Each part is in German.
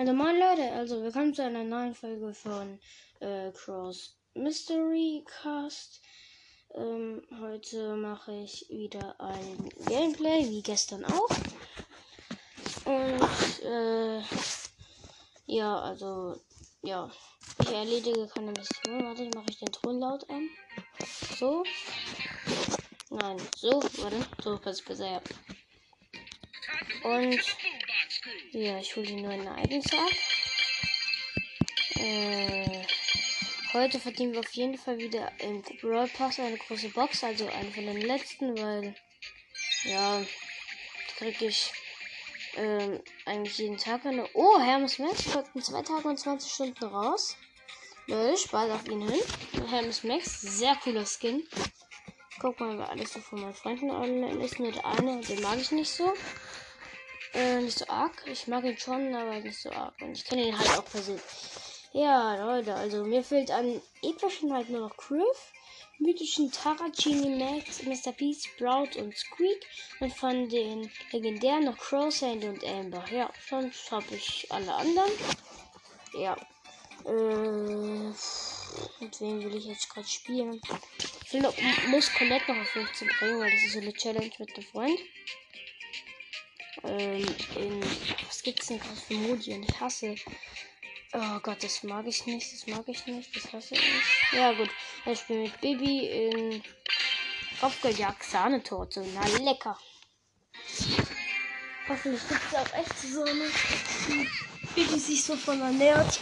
Also moin Leute, also willkommen zu einer neuen Folge von äh, Cross Mystery Cast. Ähm, heute mache ich wieder ein Gameplay, wie gestern auch. Und äh, ja, also ja, ich erledige keine Mission. Warte, ich mache ich den Ton laut an. So. Nein, so, warte, so passt besser. Und ja, ich hole die neuen Ereignisse ab. Äh, heute verdienen wir auf jeden Fall wieder im Brawl Pass eine große Box, also eine von den letzten, weil ja, kriege ich ähm, eigentlich jeden Tag eine. Oh, Hermes Max folgt in zwei Tagen und 20 Stunden raus. Lol, spart auf ihn hin. Hermes Max, sehr cooler Skin. Guck mal, wer alles so von meinen Freunden online ist. Nur der eine, den mag ich nicht so. Äh, nicht so arg. Ich mag ihn schon, aber nicht so arg. Und ich kenne ihn halt auch persönlich. Ja, Leute, also mir fehlt an epischen halt nur noch Griff, mythischen Tarachini Max, Mr. P, Sprout und Squeak und von den legendären noch Crow, Sandy und Amber. Ja, sonst habe ich alle anderen. Ja. Äh, mit wem will ich jetzt gerade spielen? Ich will muss Colette noch auf 15 bringen, weil das ist so eine Challenge mit dem Freund ähm, in. Was gibt's denn gerade für Modi? Und ich hasse. Oh Gott, das mag ich nicht, das mag ich nicht, das hasse ich nicht. Ja gut, ich spiele mit Baby in Kopfgeldjagd Sahnetorte. Na lecker. Hoffentlich gibt es auch echt so eine, wie die sich so von ernährt.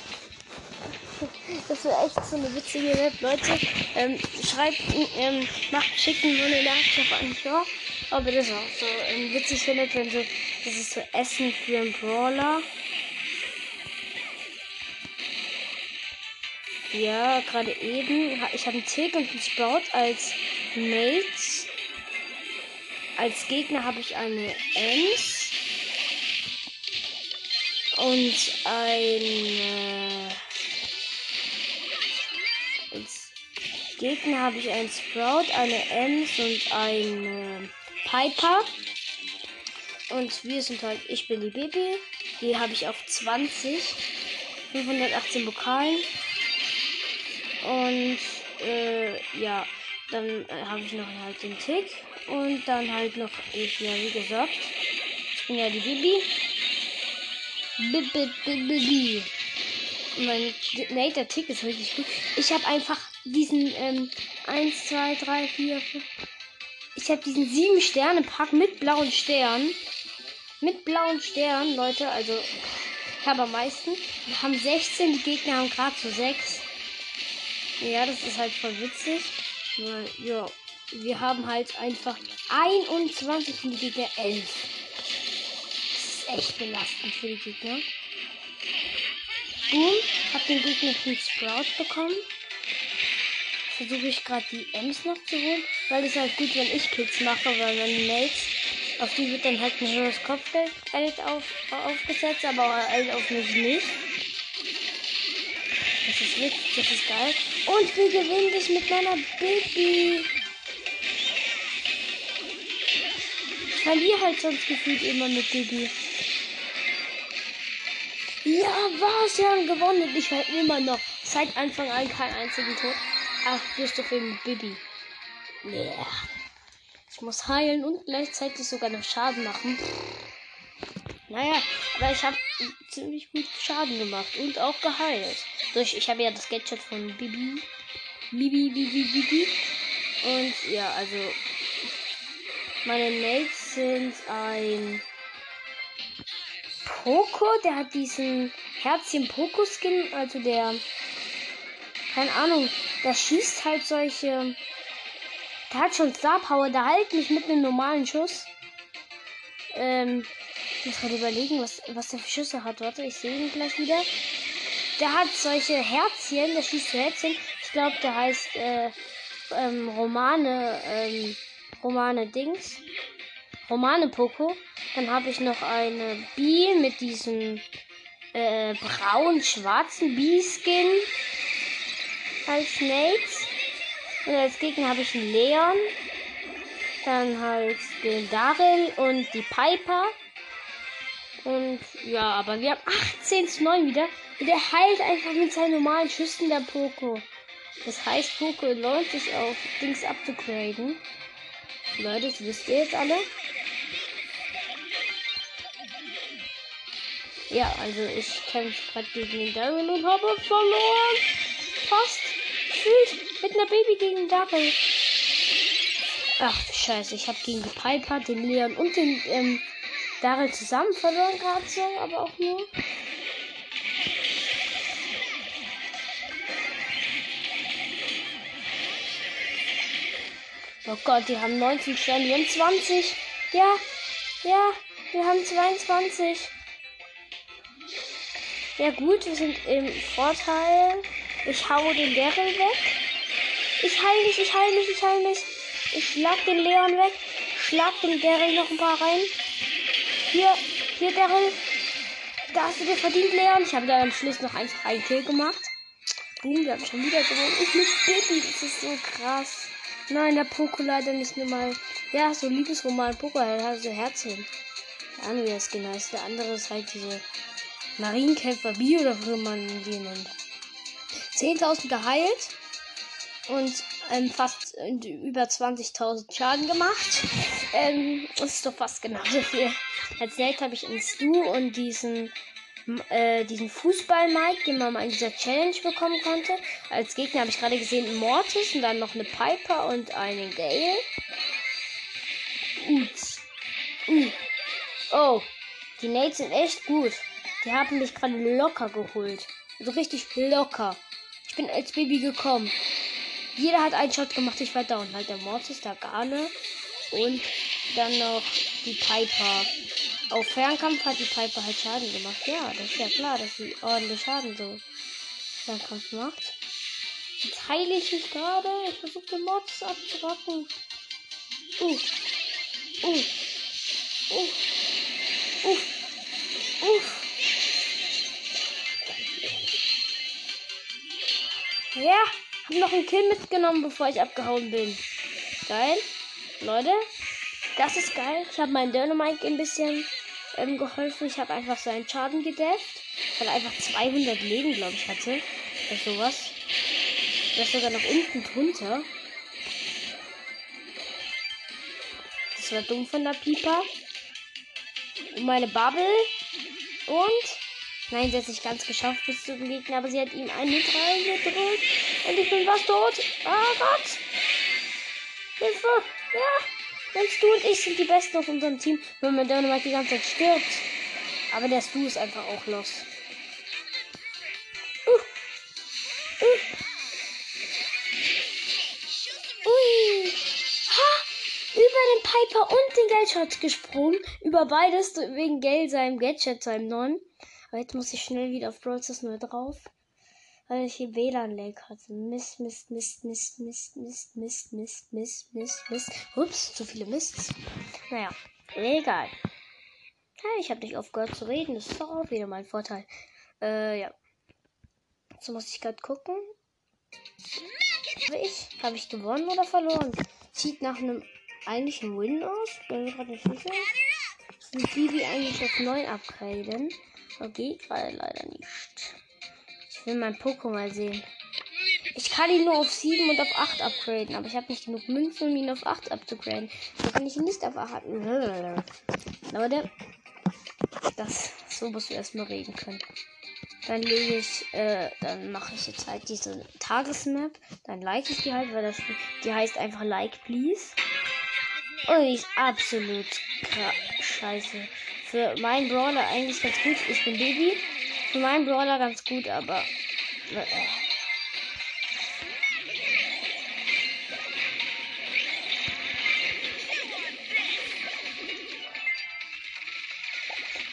Das wäre echt so eine witzige Web, Leute. Ähm, schreibt, ähm, macht, schicken nur eine Nachricht auf einen Tor. Aber das auch so ähm, witzig findet, wenn so, das ist so Essen für einen Brawler. Ja, gerade eben. Ich habe einen Tick und einen Sprout als Mates. Als Gegner habe ich eine Ems. Und ein. Gegner habe ich einen Sprout, eine Ems und ein. Piper. Und wir sind halt, ich bin die Baby. Die habe ich auf 20. 518 Pokalen. Und äh, ja, dann äh, habe ich noch halt den Tick. Und dann halt noch, ich, ja, wie gesagt, ich bin ja die Baby. Baby. Mein nee, der Tick ist richtig gut. Ich habe einfach diesen ähm, 1, 2, 3, 4, 5, ich habe diesen 7 Sterne Pack mit blauen Sternen. Mit blauen Sternen, Leute. Also, ich habe am meisten. Wir haben 16, die Gegner haben gerade so 6. Ja, das ist halt voll witzig. Ja, wir haben halt einfach 21 und die Gegner 11. Das ist echt belastend für die Gegner. Boom, hab den Gegner von Sprout bekommen versuche ich gerade die Ems noch zu holen, weil es halt gut, wenn ich Kills mache, weil meine Mates, auf die wird dann halt ein höheres Kopfgeld auf, aufgesetzt, aber halt auf mich nicht. Das ist witzig, das ist geil. Und wir gewinnen dich mit meiner Baby. Ich verliere halt sonst gefühlt immer mit Baby. Ja, was? Wir haben gewonnen. Ich halt immer noch seit Anfang an keinen einzigen Tod. Ach, bist du für Bibi. Yeah. Ich muss heilen und gleichzeitig sogar noch Schaden machen. Naja, aber ich habe ziemlich gut Schaden gemacht und auch geheilt. Durch, ich habe ja das Gadget von Bibi. Bibi, Bibi, Bibi. Und ja, also meine Mates sind ein Poco, der hat diesen Herzchen Poco Skin, also der keine Ahnung, der schießt halt solche. Der hat schon Star Power, der halt nicht mit einem normalen Schuss. Ähm, ich muss gerade überlegen, was, was der für Schüsse hat. Warte, ich sehe ihn gleich wieder. Der hat solche Herzchen, der schießt Herzchen. Ich glaube, der heißt äh, ähm, Romane, ähm, Romane Dings. Romane Poco. Dann habe ich noch eine Bee mit diesem äh, braun-schwarzen Bee-Skin als Mates. Und als Gegner habe ich einen Leon. Dann halt den Daryl und die Piper. Und ja, aber wir haben 18 zu 9 wieder. Und er heilt einfach mit seinen normalen Schüssen der Poco. Das heißt, Poco lohnt sich auf Dings abzugraden. Leute, das wisst ihr jetzt alle. Ja, also ich kämpfe gerade gegen den Daryl und habe verloren. Fast. Gefühlt mit einer Baby gegen Daryl. Ach, scheiße. Ich habe gegen die Piper, den Leon und den ähm, Daryl zusammen verloren gerade so, aber auch nur. Oh Gott, die haben 19 Sterne, wir haben 20. Ja, ja, wir haben 22. Ja gut, wir sind im Vorteil. Ich hau den Daryl weg. Ich heil mich, ich heil mich, ich heil mich. Ich schlag den Leon weg. Schlag den Daryl noch ein paar rein. Hier, hier, Daryl. Da hast du dir verdient, Leon. Ich habe da am Schluss noch einfach einen Kill gemacht. Boom, wir haben schon wieder gewonnen. Ich muss bitten, das ist so krass. Nein, der Poko leider nicht nur mal. Ja, so Liebesroman Poko, er hat so Herzchen. Der andere ist genau. Der andere ist halt diese Marienkämpfer B oder wie man die nennt. 10.000 geheilt und ähm, fast äh, über 20.000 Schaden gemacht. Ähm, das ist doch fast genauso viel. Als Nate habe ich einen Stu und diesen äh, diesen Fußball-Mike, den man mal in dieser Challenge bekommen konnte. Als Gegner habe ich gerade gesehen einen Mortis und dann noch eine Piper und einen Gale. Uts. Uh. Oh, die Nates sind echt gut. Die haben mich gerade locker geholt. Also richtig locker. Bin als Baby gekommen. Jeder hat einen Shot gemacht, ich war da und halt der Mortis, der Garne und dann noch die Piper. Auf Fernkampf hat die Piper halt Schaden gemacht. Ja, das ist ja klar, dass sie ordentlich Schaden so Fernkampf macht. Jetzt heile ich mich gerade. Ich versuche den Mortis abzurocken. Uh. Uh. Uh. Uh. Uh. Ja, hab noch einen Kill mitgenommen, bevor ich abgehauen bin. Geil. Leute, das ist geil. Ich habe meinen Dynamite ein bisschen ähm, geholfen. Ich habe einfach seinen Schaden gedefft, weil er einfach 200 Leben, glaube ich, hatte. Oder sowas. Der ist sogar nach unten drunter. Das war dumm von der Pieper. Und meine Bubble. Und. Nein, sie hat sich ganz geschafft bis zu dem Gegner, aber sie hat ihm einen mit reingedrückt. Und ich bin fast tot. Ah Gott. Hilfe. Ja. Sonst du und ich sind die Besten auf unserem Team, wenn man Dynamite die ganze Zeit stirbt. Aber der Stu ist einfach auch los. Uh. Uh. Ui. Ha! Über den Piper und den Geldshot gesprungen. Über beides wegen Geld seinem Gadget, seinem neuen. Aber jetzt muss ich schnell wieder auf Brawl neu drauf weil ich hier WLAN-Lag hatte. Mist, Mist, Mist, Mist, Mist, Mist, Mist, Mist, Mist, Mist, Mist. Ups, zu viele Mists. Naja, egal. Ja, ich habe nicht aufgehört zu reden. Das ist doch auch wieder mein Vorteil. Äh, ja. So muss ich gerade gucken. Habe ich, habe ich gewonnen oder verloren? Sieht nach einem eigentlichen Win aus. Bin mir gerade nicht sicher. Ich will Bibi eigentlich auf 9 upgraden. Aber geht gerade leider nicht will mein Pokémon sehen. Ich kann ihn nur auf 7 und auf 8 upgraden, aber ich habe nicht genug Münzen, um ihn auf 8 abzugraden. So kann ich ihn nicht auf 8. Leute, das, so musst du erstmal reden können. Dann lege ich, äh, dann mache ich jetzt halt diese Tagesmap. Dann like ich die halt, weil das, die heißt einfach Like Please. Und ist absolut scheiße. Für meinen Brawler eigentlich ganz gut. Ich bin Baby. Für meinen Brawler ganz gut, aber. Äh.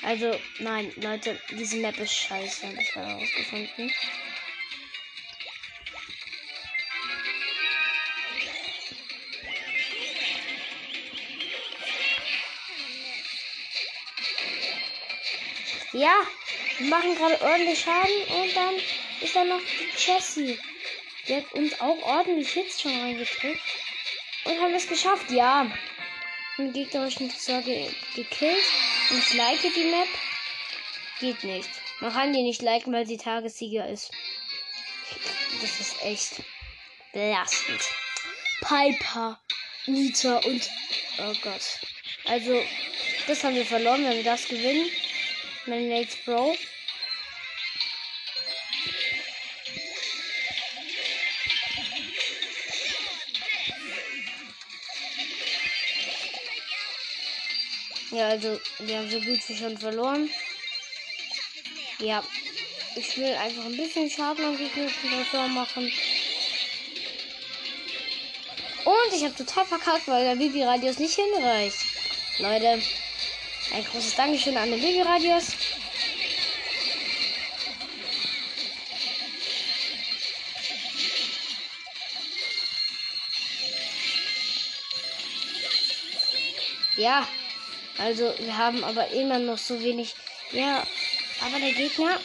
Also, nein, Leute, diese Map ist scheiße, habe ich herausgefunden. Ja, wir machen gerade ordentlich Schaden und dann ist da noch die Jessie. Die hat uns auch ordentlich Hits schon reingedrückt. Und haben es geschafft, ja. Den gegnerischen Tresor ge gekillt. Und ich like die Map. Geht nicht. Man kann die nicht liken, weil sie Tagessieger ist. Das ist echt belastend. Piper, Nita und. Oh Gott. Also, das haben wir verloren, wenn wir das gewinnen. Mein Nates Bro. Ja, also wir haben so gut wie schon verloren. Ja, ich will einfach ein bisschen Schaden am gegnerischen Tresor machen. Und ich habe total verkackt, weil der Bibi-Radius nicht hinreicht. Leute, ein großes Dankeschön an den Bibi-Radius. Ja, also wir haben aber immer noch so wenig. Ja, aber der Gegner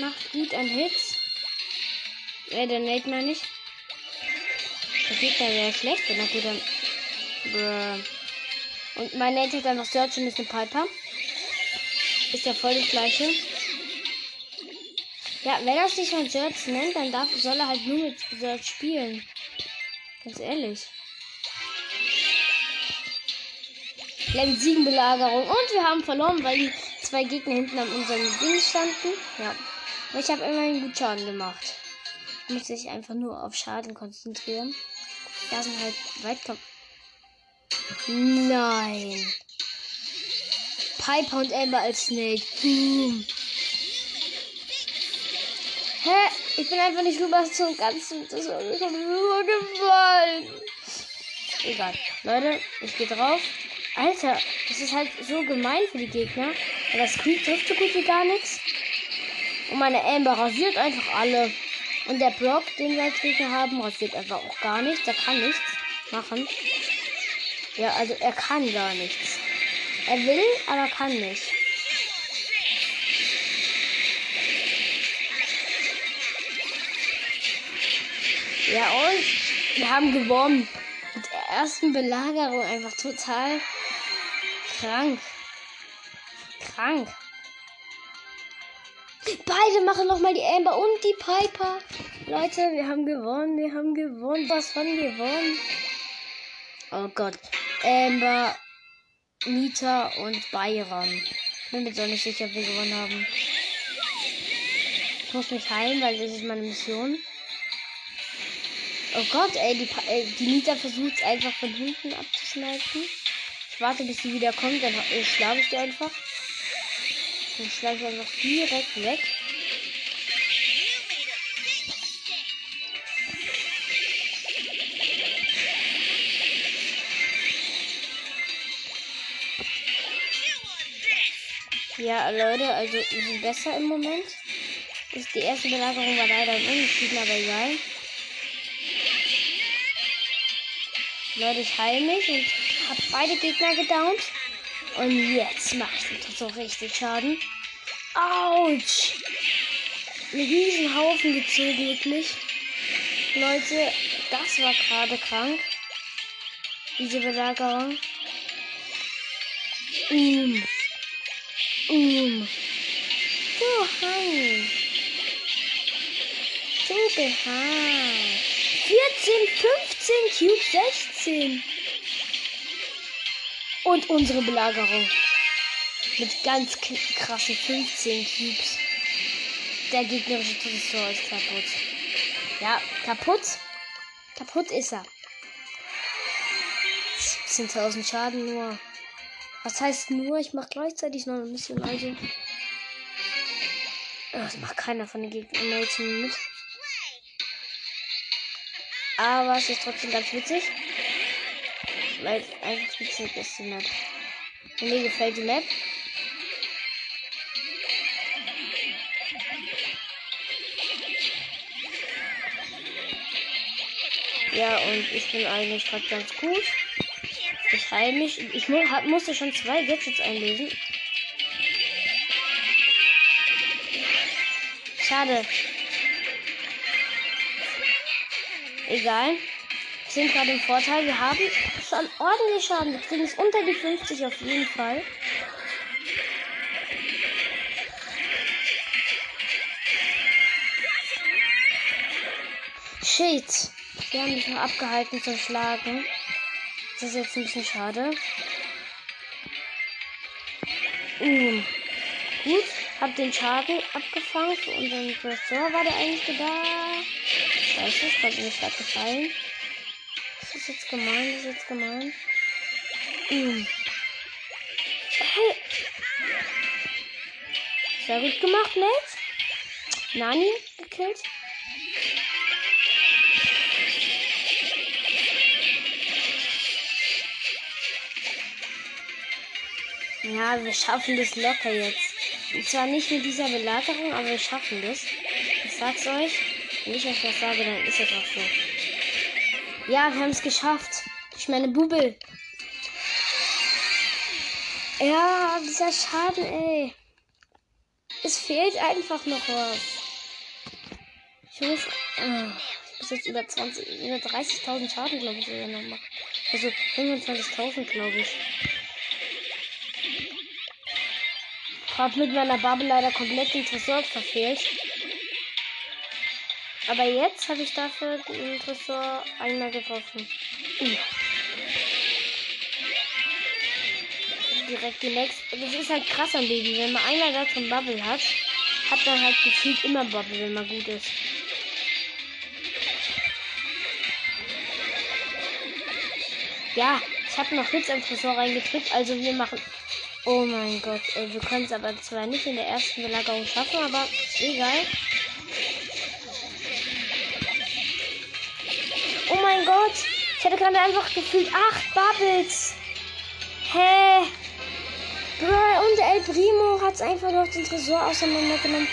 macht gut an Hits. Äh, der Nate meine ich. Der Gegner wäre schlecht, wenn er gut an. Bruh. Und mein Nate hat einfach Search und ist eine Piper. Ist ja voll das gleiche. Ja, wenn er sich von Search nennt, dann darf, soll er halt nur mit Search spielen. Ganz ehrlich. Level 7 Belagerung. Und wir haben verloren, weil die zwei Gegner hinten an unserem Ding standen. Ja. Aber ich habe immerhin gut Schaden gemacht. Muss sich einfach nur auf Schaden konzentrieren. Da sind halt Weitkampf. Nein. Piper und Amber als Snake. Boom. Hä? Ich bin einfach nicht rüber zum Ganzen. Das hat mir so gefallen. Egal. Leute, ich gehe drauf. Alter, das ist halt so gemein für die Gegner. Weil das Creep trifft so gut wie gar nichts. Und meine Amber rasiert einfach alle. Und der Brock, den wir als Gegner haben, rasiert einfach auch gar nichts. Er kann nichts machen. Ja, also er kann gar nichts. Er will, aber kann nicht. Ja, und wir haben gewonnen. Mit der ersten Belagerung einfach total krank. Krank. Beide machen nochmal die Amber und die Piper. Leute, wir haben gewonnen, wir haben gewonnen. Was von gewonnen? Oh Gott. Amber, Nita und Bayram. Bin mir doch nicht sicher, ob wir gewonnen haben. Ich muss mich heilen, weil das ist meine Mission. Oh Gott, ey, die, äh, die Nita versucht es einfach von hinten abzusnipen. Ich warte, bis sie wieder kommt, dann äh, schlage ich die einfach. Dann schlage ich einfach direkt weg. Ja, Leute, also wir sind besser im Moment. Ist die erste Belagerung war leider ein Unentschieden, aber egal. Leute, ich heile mich und habe beide Gegner gedownt. Und jetzt mache ich so richtig Schaden. Autsch! Ein riesen Haufen gezogen, wirklich. Leute, das war gerade krank. Diese Belagerung. Mm. Um. Du Hang. Du Behang. 14, 15 Cube, 16. Und unsere Belagerung. Mit ganz krassen 15 Cubes. Der gegnerische Tresor ist kaputt. Ja, kaputt. Kaputt ist er. 17.000 Schaden nur. Was heißt nur, ich mache gleichzeitig noch eine Mission, also. Das macht keiner von den Gegnern mit. Aber es ist trotzdem ganz witzig. Weil es einfach witzig ist, die Map. Und mir gefällt die Map. Ja, und ich bin eigentlich gerade ganz gut. Ich heile mich. Ich mu hab, musste schon zwei Gadgets einlesen. Schade. Egal. Wir sind gerade im Vorteil. Wir haben schon ordentlich Schaden. Wir kriegen es unter die 50 auf jeden Fall. Shit. Wir haben mich nur abgehalten zu schlagen. Das ist jetzt ein bisschen schade. Uh. Gut, hab den Schaden abgefangen für unseren Tresor. War der eigentlich da? Scheiße, ich konnte nicht gerade gefallen. Das ist jetzt gemein, das ist jetzt gemein. Uh. Hey. Sehr gut gemacht, Nate. Nani gekillt. Ja, wir schaffen das locker jetzt. Und zwar nicht mit dieser Belagerung, aber wir schaffen das. Ich sag's euch. Wenn ich euch was sage, dann ist es auch so. Ja, wir haben es geschafft. Ich meine Bubel. Ja, dieser Schaden, ey. Es fehlt einfach noch was. Ich muss. Oh, ich muss jetzt über 20, über 30.000 Schaden, glaube ich, sogar noch machen. Also 25.000, glaube ich. Hab mit meiner Bubble leider komplett den Tresor verfehlt. Aber jetzt habe ich dafür den Tresor einmal getroffen. Direkt die nächste. Das ist halt krass am Baby. Wenn man einmal da drin Bubble hat, hat man halt gefühlt immer Bubble, wenn man gut ist. Ja, ich habe noch Hits im Tresor reingedrückt, also wir machen Oh mein Gott, ey, wir können es aber zwar nicht in der ersten Belagerung schaffen, aber egal. Oh mein Gott, ich hatte gerade einfach gefühlt acht Bubbles. Hä? Bro, und El Primo hat es einfach durch den Tresor auseinandergenommen.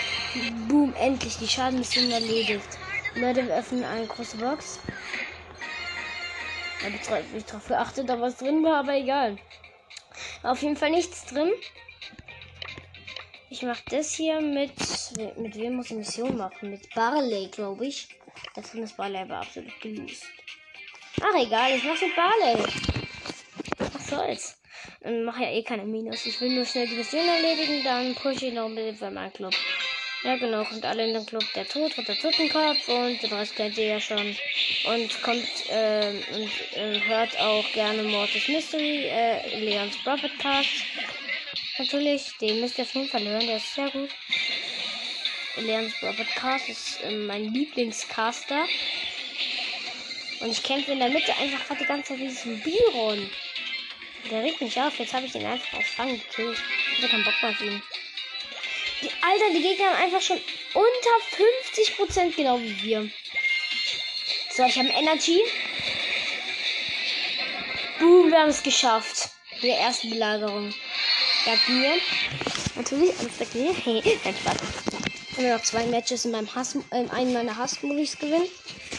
Boom, endlich, die Schadenmission erledigt. Leute, wir öffnen eine große Box. Ich habe nicht darauf geachtet, da was drin war, aber egal. Auf jeden Fall nichts drin. Ich mache das hier mit. Mit wem muss ich Mission machen? Mit Barley, glaube ich. Da drin ist Barley aber absolut gelöst. Ach egal, ich mache mit Barley. Was soll's? Und mache ja eh keine Minus. Ich will nur schnell die Mission erledigen, dann pushe ich noch ein bisschen für meinen Club. Ja, genau, kommt alle in den Club der Tod, der Totenkopf und den Rest kennt ihr ja schon. Und kommt äh, und äh, hört auch gerne Mortis Mystery, äh, Leons Prophet Cast. Natürlich, den müsst ihr auf jeden Fall hören, der ist sehr gut. Leons Prophet Cast ist äh, mein Lieblingscaster. Und ich kämpfe in der Mitte einfach gerade die ganze Zeit diesen Biron. Der regt mich auf, jetzt habe ich den einfach aus Fang gekillt. Ich hatte keinen Bock mehr auf ihn. Die, Alter, die Gegner haben einfach schon unter 50% genau wie wir. So, ich habe Energy. Boom, wir haben es geschafft. Der ersten Belagerung. Dank mir. Natürlich, alles dank mir. Hey, nein, Spaß. Wir noch zwei Matches in meinem Hass, in einem meiner Hassmodis gewinnen.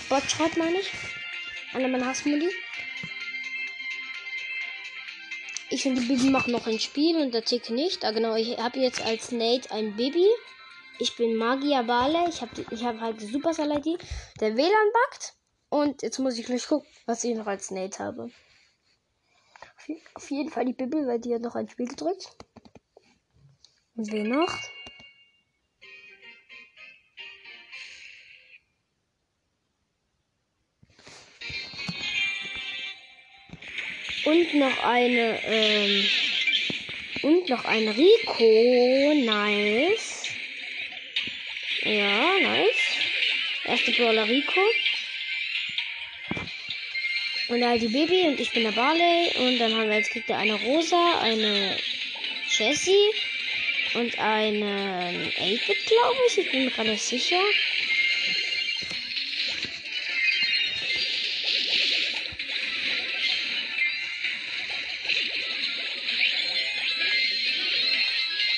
Botshot meine ich. Einer meiner Hassmodi. Ich und die Bibi machen noch ein Spiel und der Tick nicht. Ah, genau, ich habe jetzt als Nate ein Baby. Ich bin Magia Bale. Ich habe ich hab halt die Supercell ID. Der WLAN backt. Und jetzt muss ich gleich gucken, was ich noch als Nate habe. Auf jeden Fall die Bibi, weil die hat noch ein Spiel gedrückt. Und wer noch? Und noch eine, ähm, und noch ein Rico. Nice. Ja, nice. Erste Brawler Rico. Und halt die Baby und ich bin der Barley. Und dann haben wir als Gegner eine Rosa, eine Jessie und eine 8-Bit, glaube ich. Ich bin mir gerade sicher.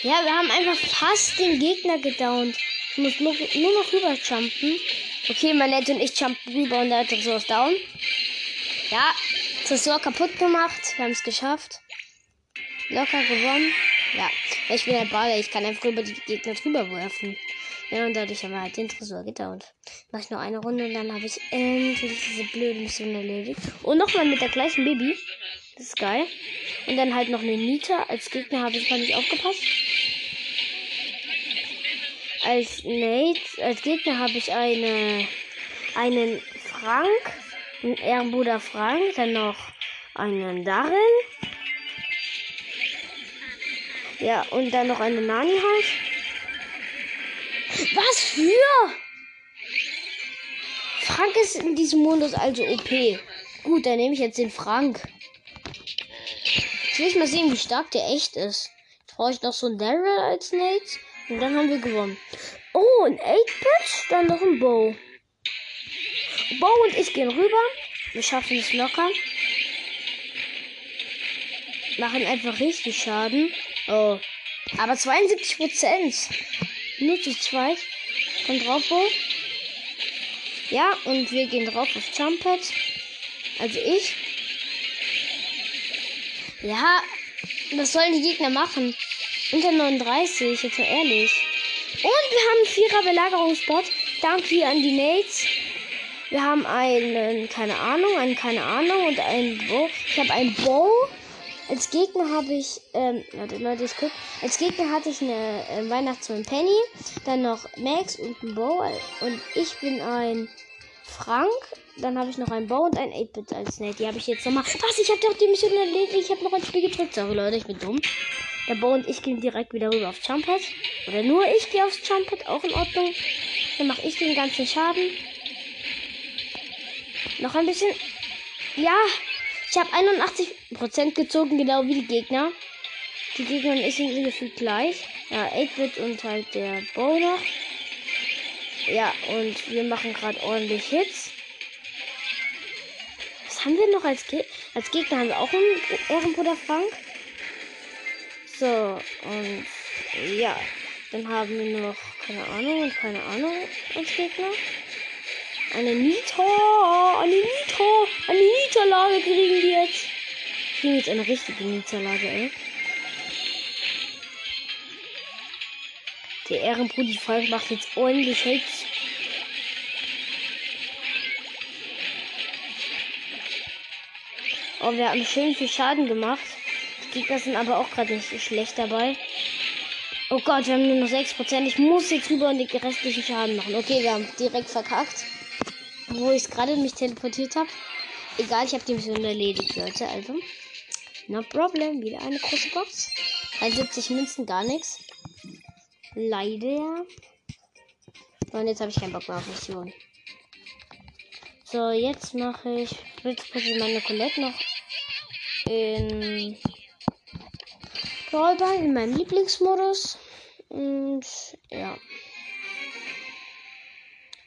Ja, wir haben einfach fast den Gegner gedownt. Ich muss nur, nur noch rüber jumpen. Okay, mein Nett und ich jumpen rüber und der Tresor ist down. Ja, Tresor kaputt gemacht. Wir haben es geschafft. Locker gewonnen. Ja, ich bin der Baller. Ich kann einfach über die Gegner drüber werfen. Ja, und dadurch haben wir halt den Tresor gedownt. Mach ich noch eine Runde und dann habe ich endlich diese blöde Mission erledigt. Und nochmal mit der gleichen Baby. Das ist geil. Und dann halt noch eine Nita. Als Gegner habe ich mal nicht aufgepasst als Nate, als Gegner habe ich eine, einen Frank, einen Ehrenbruder Frank, dann noch einen Daryl. Ja, und dann noch eine Nani halt. Was für? Frank ist in diesem Modus also OP. Gut, dann nehme ich jetzt den Frank. Jetzt will ich mal sehen, wie stark der echt ist. Brauche ich noch so einen Daryl als Nate. Und dann haben wir gewonnen. Oh, ein 8-Bit, dann noch ein Bow. Bow und ich gehen rüber. Wir schaffen es locker. Machen einfach richtig Schaden. Oh. Aber 72 Prozent. Nur zu zweit. Kommt drauf, Bow. Ja, und wir gehen drauf auf Jumpet. Also ich. Ja, was sollen die Gegner machen? Unter 39, jetzt mal ehrlich. Und wir haben einen Vierer Belagerungsbot. Danke an die Mates. Wir haben einen, keine Ahnung, einen, keine Ahnung und einen Bow. Ich habe einen Bow. Als Gegner habe ich, ähm, warte, Leute, ich guck. Als Gegner hatte ich eine äh, Weihnachtsmann Penny, dann noch Max und ein Bow. Und ich bin ein Frank. Dann habe ich noch einen Bow und ein 8-Bit als Nate. Die habe ich jetzt nochmal. Was? Ich habe doch die Mission erledigt. Ich habe noch ein Spiel gedrückt. Sorry, Leute, ich bin dumm. Der Bo und ich gehen direkt wieder rüber aufs Jumphead. Oder nur ich gehe aufs Jumphead, auch in Ordnung. Dann mache ich den ganzen Schaden. Noch ein bisschen. Ja, ich habe 81% gezogen, genau wie die Gegner. Die Gegner sind gefühlt gleich. Ja, 8-Bit und halt der Bow noch. Ja, und wir machen gerade ordentlich Hits. Was haben wir noch als Gegner? Als Gegner haben wir auch einen Ehrenbruder Frank. So, und ja, dann haben wir noch keine Ahnung und keine Ahnung als Gegner. Eine Nita, eine Nita, eine Niederlage kriegen die jetzt. Kriegen jetzt eine richtige Niederlage, ey. Der Ehrenbrudi Volk macht jetzt ordentlich Hits. Oh, wir haben schön viel Schaden gemacht. Gegner sind aber auch gerade nicht schlecht dabei. Oh Gott, wir haben nur noch 6%. Ich muss jetzt rüber und die restlichen Schaden machen. Okay, wir haben direkt verkackt. Wo ich gerade mich teleportiert habe. Egal, ich habe die Mission erledigt, Leute. Also, no problem. Wieder eine große Box. 73 Münzen, gar nichts. Leider. Und jetzt habe ich keinen Bock mehr auf Mission. So, jetzt mache ich. Ich meine Colette noch in Brawlball in meinem Lieblingsmodus. Und ja.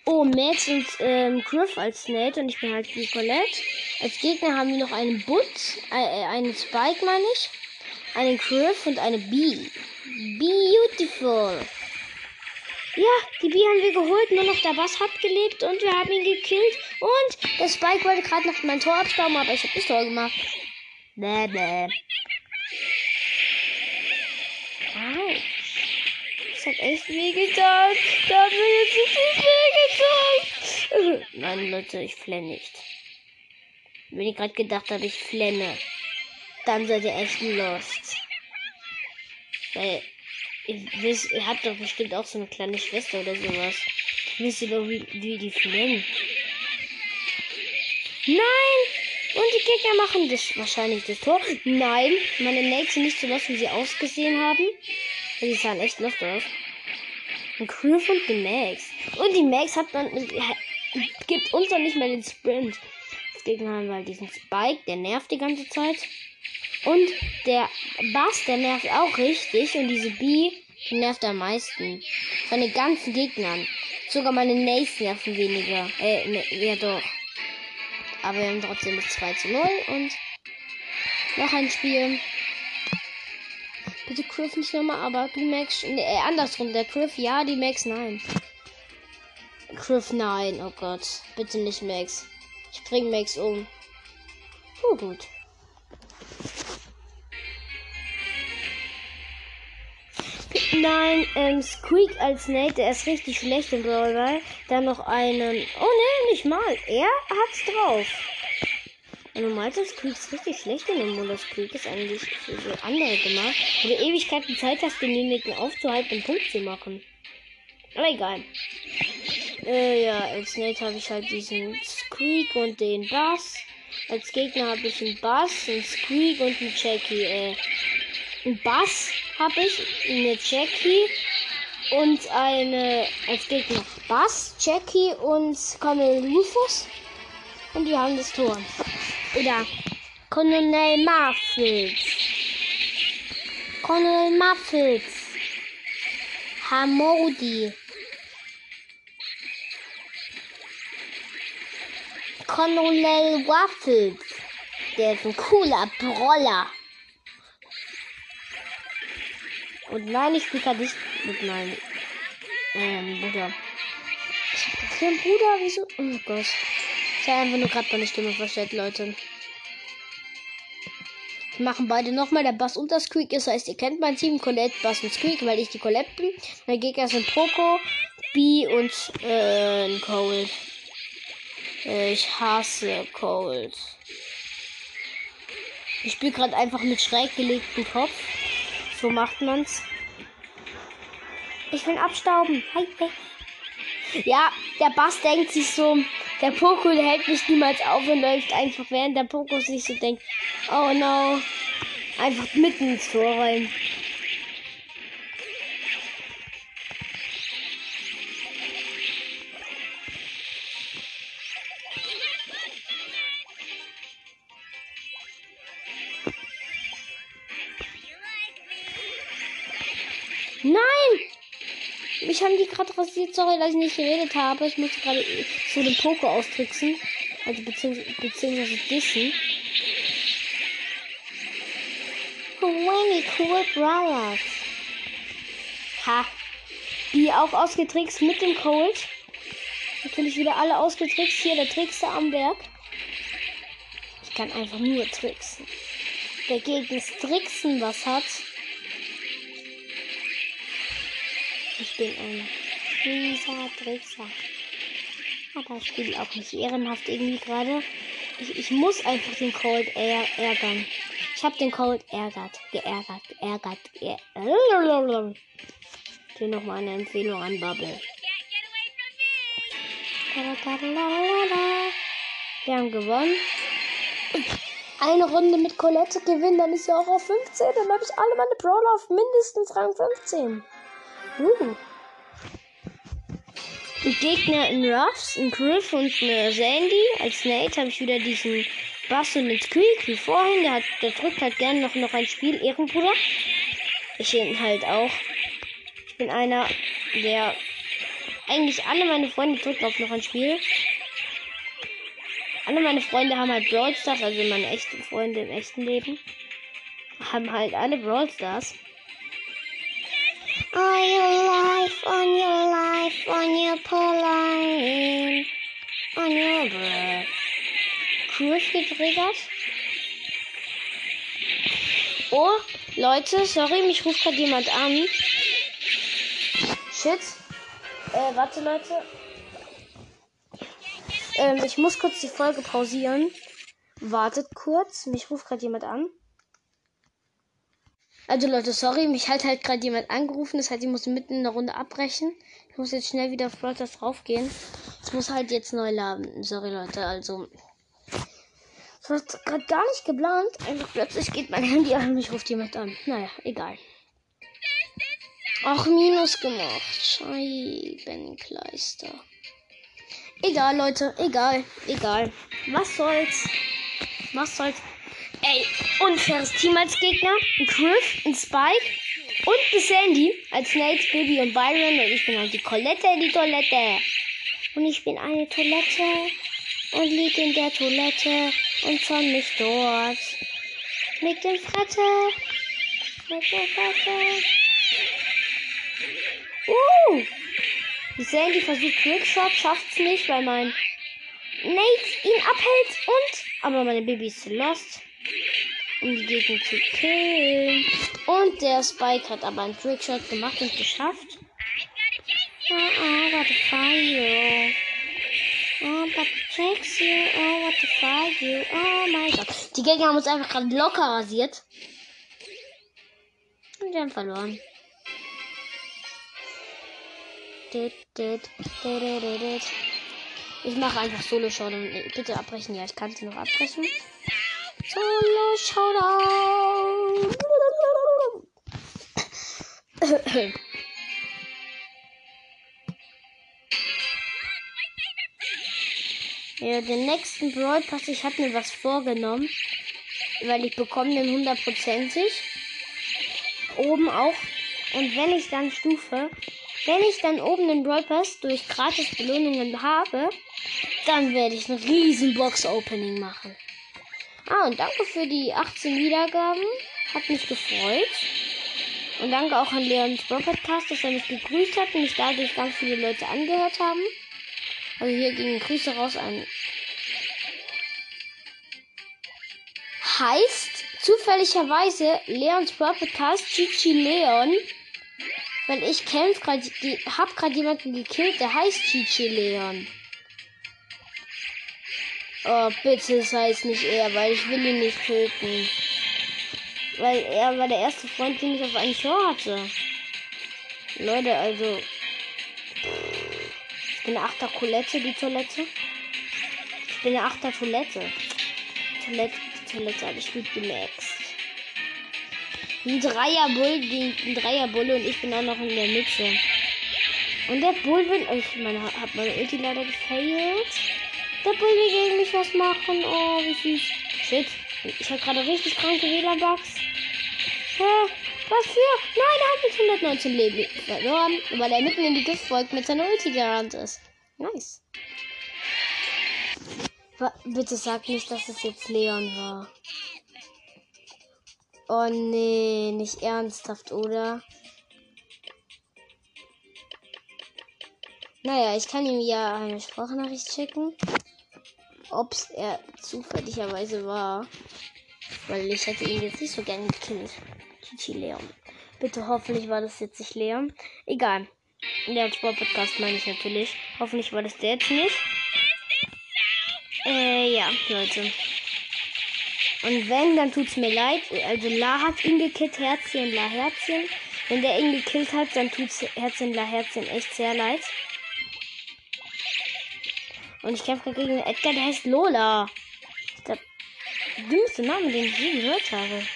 Oh, Max und ähm, Griff als Nate und ich bin halt die Colette. Als Gegner haben wir noch einen Butt, äh, äh, einen Spike meine ich, einen Griff und eine Bee. Beautiful. Ja, die Bee haben wir geholt, nur noch der Bass hat gelebt und wir haben ihn gekillt. Und der Spike wollte gerade noch mein Tor abstauben, aber ich habe das Tor gemacht. Bäh, bäh. Wow. Das hat echt weh getan. Da hat mir jetzt so viel weh getan. Nein, Leute, ich flenne nicht. Wenn ich gerade gedacht habe, ich flenne, dann seid ihr echt lost. Weil, ihr, wisst, ihr habt doch bestimmt auch so eine kleine Schwester oder sowas. Wisst ihr doch, wie, wie die flennen? Nein! Und die Gegner machen das wahrscheinlich das Tor. Nein, meine sind nicht so los, wie sie ausgesehen haben. Die sahen echt los aus. Ein Griff und die Max. Und die Max hat man gibt uns dann nicht mehr den Sprint. Das Gegner haben wir halt diesen Spike, der nervt die ganze Zeit. Und der Bass, der nervt auch richtig. Und diese B, die nervt am meisten. Von den ganzen Gegnern. Sogar meine Nates nerven weniger. Äh, ne, ja doch. Aber wir haben trotzdem das 2 zu 0 und noch ein Spiel. Bitte Griff nicht nochmal, aber du Max. Nee, äh, andersrum. Der Griff, ja, die Max, nein. Griff, nein. Oh Gott. Bitte nicht Max. Ich bring Max um. Oh, gut. Nein, ähm, Squeak als Nate, der ist richtig schlecht im Brawl Dann noch einen. Oh ne, nicht mal. Er hat's drauf. Normal ist Squeak ist richtig schlecht in dem Modus. Squeak ist eigentlich für so andere gemacht. Wo du Ewigkeiten Zeit hast, denjenigen aufzuhalten und Punkt zu machen. Aber egal. Äh, ja, als Nate habe ich halt diesen Squeak und den Bass. Als Gegner habe ich einen Bass, einen Squeak und einen Jackie. Äh, einen Bass habe ich, eine Jackie und eine als Gegner Bass, Jackie und Colonel Rufus. Und wir haben das Tor. Oder Colonel Muffles. Colonel Muffles. Hamodi. Colonel Waffles. Der ist ein cooler Broller. Und nein, ich spiele gerade nicht mit meinem ähm, Bruder. Ich hab keinen Bruder, wieso? Oh Gott. Ich habe einfach nur gerade meine Stimme verstellt, Leute. Wir machen beide nochmal der Bass und das Squeak. Das heißt, ihr kennt mein Team, Colette, Bass und Squeak, weil ich die Colette bin. Mein Gegner sind Poco, B und äh, Cold. Äh, ich hasse Cold. Ich spiele gerade einfach mit schräg gelegtem Kopf. So macht man's. Ich will abstauben. Hi, hi. Ja, der Bass denkt sich so, der Poko der hält mich niemals auf und läuft einfach, während der Poko sich so denkt, oh no, einfach mitten ins Tor rein. Haben die gerade rasiert. Sorry, dass ich nicht geredet habe. Ich musste gerade so den Poker austricksen. Also beziehungsweise, beziehungsweise dissen. Really cool Brothers. Ha. Die auch ausgetrickst mit dem Cold. Natürlich wieder alle ausgetrickst. Hier der Trickster am Berg. Ich kann einfach nur tricksen. Der gegen das Tricksen was hat. Bin ein fieser Trickser. Aber ich spiele auch nicht ehrenhaft irgendwie gerade. Ich, ich muss einfach den Cold ärgern. Ich habe den Cold ärgert, geärgert, geärgert, geärgert. Hier nochmal eine Empfehlung an Bubble. Wir haben gewonnen. Eine Runde mit Colette gewinnen, dann ist ja auch auf 15. Dann habe ich alle meine Brawler auf mindestens Rang 15. Uh. Die Gegner in Ruffs, ein Griff und eine Sandy. Als Nate habe ich wieder diesen Bass und den Squeak wie vorhin. Der, hat, der drückt halt gerne noch, noch ein Spiel, Ehrenbruder. Ich bin halt auch. Ich bin einer, der eigentlich alle meine Freunde drücken auf noch ein Spiel. Alle meine Freunde haben halt Brawl Stars, also meine echten Freunde im echten Leben. Haben halt alle Brawl Stars. On your life, on your life, on your Pauline, on your breath. Cruise getriggert. Oh, Leute, sorry, mich ruft gerade jemand an. Shit. Äh, warte, Leute. Ähm, ich muss kurz die Folge pausieren. Wartet kurz, mich ruft gerade jemand an. Also Leute, sorry, mich hat halt gerade jemand angerufen. Das heißt, ich muss mitten in der Runde abbrechen. Ich muss jetzt schnell wieder auf Brothers draufgehen. Ich muss halt jetzt neu laden. Sorry Leute, also. Das war gerade gar nicht geplant. Einfach plötzlich geht mein Handy an und mich ruft jemand an. Naja, egal. Auch Minus gemacht. Scheibenkleister. Egal, Leute. Egal. Egal. Was soll's? Was soll's? Ey, unfaires Team als Gegner. Ein Griff, ein Spike und ein Sandy als Nate, Baby und Byron. Und ich bin halt die Colette, die Toilette. Und ich bin eine Toilette und liege in der Toilette und von mich dort. Mit dem Frette. Mit dem Frette. Uh! Die Sandy versucht Quickshot, schafft's nicht, weil mein Nate ihn abhält und aber meine Baby ist lost um die Gegner zu killen. Und der Spike hat aber einen Trickshot gemacht und geschafft. Oh, oh, what the fire. Oh, but checks you. Oh, what the fire. Oh mein Gott. Die Gegner haben uns einfach gerade locker rasiert. Und wir haben verloren. Ich mache einfach Solo Showdown. Bitte abbrechen. Ja, ich kann sie noch abbrechen. Solo Showdown. ja, den nächsten Brawl Pass. Ich habe mir was vorgenommen. Weil ich bekomme den hundertprozentig. Oben auch. Und wenn ich dann Stufe wenn ich dann oben den Brawl Pass durch gratis Belohnungen habe, dann werde ich ein riesen Box-Opening machen. Ah, und danke für die 18 Wiedergaben. Hat mich gefreut. Und danke auch an Leons Brawl Podcast, dass er mich gegrüßt hat und mich dadurch ganz viele Leute angehört haben. Also hier gingen Grüße raus an. Heißt zufälligerweise Leons Brawl Podcast Chichi Leon weil ich kämpf gerade, hab gerade jemanden gekillt, der heißt Chichi Leon. Oh, bitte es nicht er, weil ich will ihn nicht töten. Weil er war der erste Freund, den ich auf einen Show hatte. Leute, also. Ich bin achter Toilette, die Toilette. Ich bin achter Toilette. Toilette, die Toilette ich gut gemaxt. Ein Dreierbull gegen ein Dreierbulle und ich bin auch noch in der Mitte. Und der Bull. Oh, ich meine, hat meine Ulti leider gefailt. Der Bull will gegen mich was machen. Oh, wie süß. Shit. Ich habe gerade richtig kranke WLAN-Bugs. Hä? Was für? Nein, er hat mit 119 Leben verloren, weil er mitten in die Giftwolke mit seiner Ulti gerannt ist. Nice. Bitte sag nicht, dass es jetzt Leon war. Oh nee, nicht ernsthaft, oder? Naja, ich kann ihm ja eine Sprachnachricht schicken. Ob's er zufälligerweise war. Weil ich hätte ihn jetzt nicht so gern gekillt. Chichi Leon. Bitte hoffentlich war das jetzt nicht Leon. Egal. Der Sportpodcast meine ich natürlich. Hoffentlich war das der jetzt nicht. Äh, ja, Leute. Und wenn, dann tut's mir leid. Also La hat ihn gekillt, Herzchen, La Herzchen. Wenn der ihn gekillt hat, dann tut's Herzchen, La Herzchen echt sehr leid. Und ich kämpfe gegen Edgar, der heißt Lola. Der dümmste Name, den ich je gehört habe.